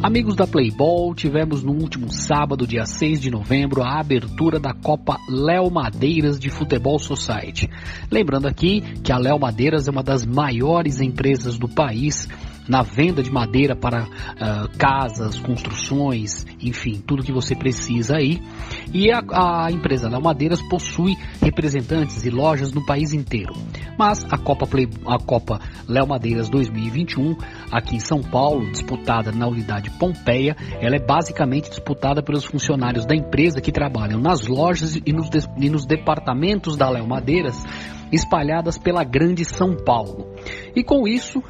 Amigos da Playball, tivemos no último sábado, dia 6 de novembro, a abertura da Copa Léo Madeiras de Futebol Society. Lembrando aqui que a Léo Madeiras é uma das maiores empresas do país na venda de madeira para uh, casas, construções, enfim, tudo que você precisa aí. E a, a empresa Léo Madeiras possui representantes e lojas no país inteiro. Mas a Copa, Play, a Copa Léo Madeiras 2021, aqui em São Paulo, disputada na unidade Pompeia, ela é basicamente disputada pelos funcionários da empresa que trabalham nas lojas e nos, e nos departamentos da Léo Madeiras espalhadas pela grande São Paulo. E com isso,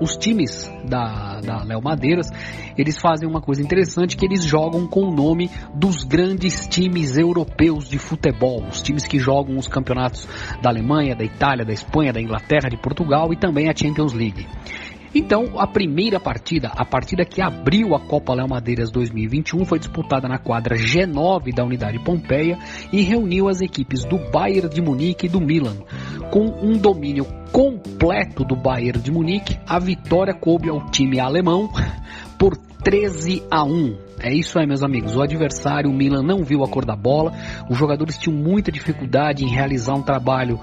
os times da, da Léo Madeiras, eles fazem uma coisa interessante que eles jogam com o nome dos grandes times europeus de futebol, os times que jogam os campeonatos da Alemanha, da Itália, da Espanha, da Inglaterra, de Portugal e também a Champions League. Então, a primeira partida, a partida que abriu a Copa Léo Madeiras 2021, foi disputada na quadra G9 da Unidade Pompeia e reuniu as equipes do Bayern de Munique e do Milan. Com um domínio completo do Bayern de Munique, a vitória coube ao time alemão por 13 a 1. É isso aí, meus amigos. O adversário, o Milan, não viu a cor da bola. Os jogadores tinham muita dificuldade em realizar um trabalho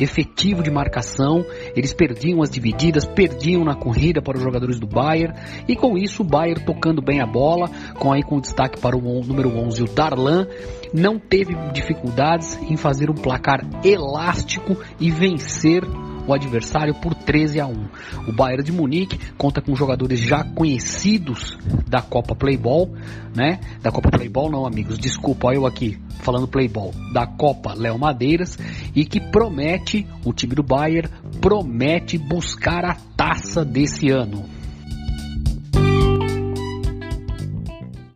efetivo de marcação, eles perdiam as divididas, perdiam na corrida para os jogadores do Bayern, e com isso o Bayern tocando bem a bola, com aí com destaque para o número 11, o Darlan, não teve dificuldades em fazer um placar elástico e vencer o adversário por 13 a 1. O Bayern de Munique conta com jogadores já conhecidos da Copa Playball, né? Da Copa Playball não, amigos, desculpa, eu aqui falando Playball, da Copa Léo Madeiras e que promete, o time do Bayern promete buscar a taça desse ano.